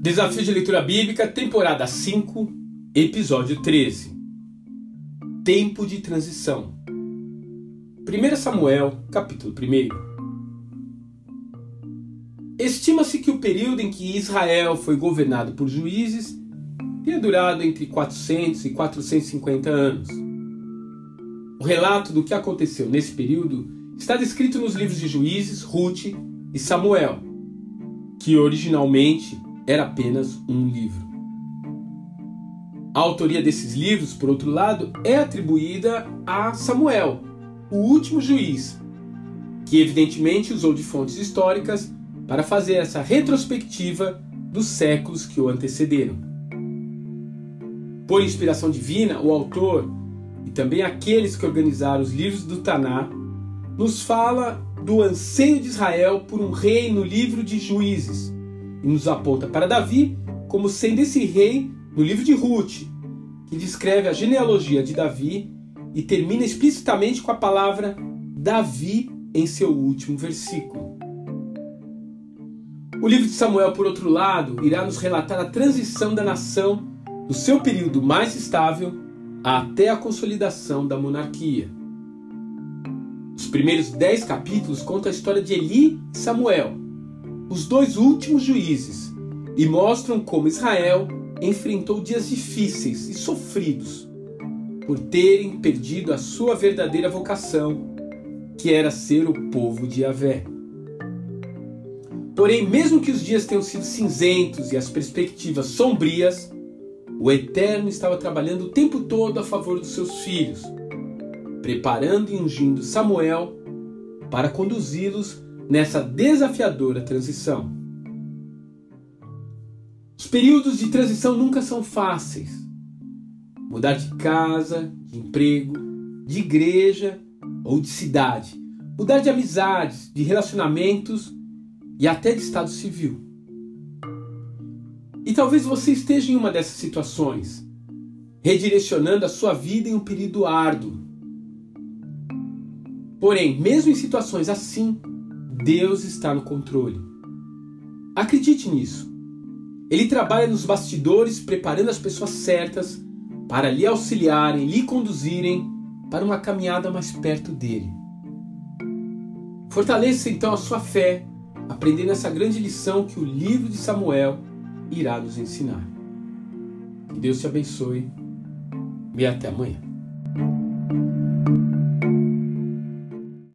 Desafio de Leitura Bíblica, temporada 5, episódio 13. Tempo de transição. 1 Samuel, capítulo 1. Estima-se que o período em que Israel foi governado por juízes tenha durado entre 400 e 450 anos. O relato do que aconteceu nesse período está descrito nos livros de Juízes, Ruth e Samuel, que originalmente era apenas um livro. A autoria desses livros, por outro lado, é atribuída a Samuel, o último juiz, que evidentemente usou de fontes históricas para fazer essa retrospectiva dos séculos que o antecederam. Por inspiração divina, o autor e também aqueles que organizaram os livros do Taná nos fala do anseio de Israel por um rei no livro de Juízes e nos aponta para Davi como sendo esse rei no livro de Ruth, que descreve a genealogia de Davi e termina explicitamente com a palavra Davi em seu último versículo. O livro de Samuel, por outro lado, irá nos relatar a transição da nação do seu período mais estável até a consolidação da monarquia. Os primeiros dez capítulos contam a história de Eli e Samuel, os dois últimos juízes e mostram como Israel enfrentou dias difíceis e sofridos por terem perdido a sua verdadeira vocação, que era ser o povo de Yahvé. Porém, mesmo que os dias tenham sido cinzentos e as perspectivas sombrias, o Eterno estava trabalhando o tempo todo a favor dos seus filhos, preparando e ungindo Samuel para conduzi-los nessa desafiadora transição. Os períodos de transição nunca são fáceis. Mudar de casa, de emprego, de igreja ou de cidade. Mudar de amizades, de relacionamentos e até de estado civil. E talvez você esteja em uma dessas situações, redirecionando a sua vida em um período árduo. Porém, mesmo em situações assim, Deus está no controle. Acredite nisso. Ele trabalha nos bastidores preparando as pessoas certas para lhe auxiliarem, lhe conduzirem para uma caminhada mais perto dele. Fortaleça então a sua fé, aprendendo essa grande lição que o livro de Samuel irá nos ensinar. Que Deus te abençoe e até amanhã.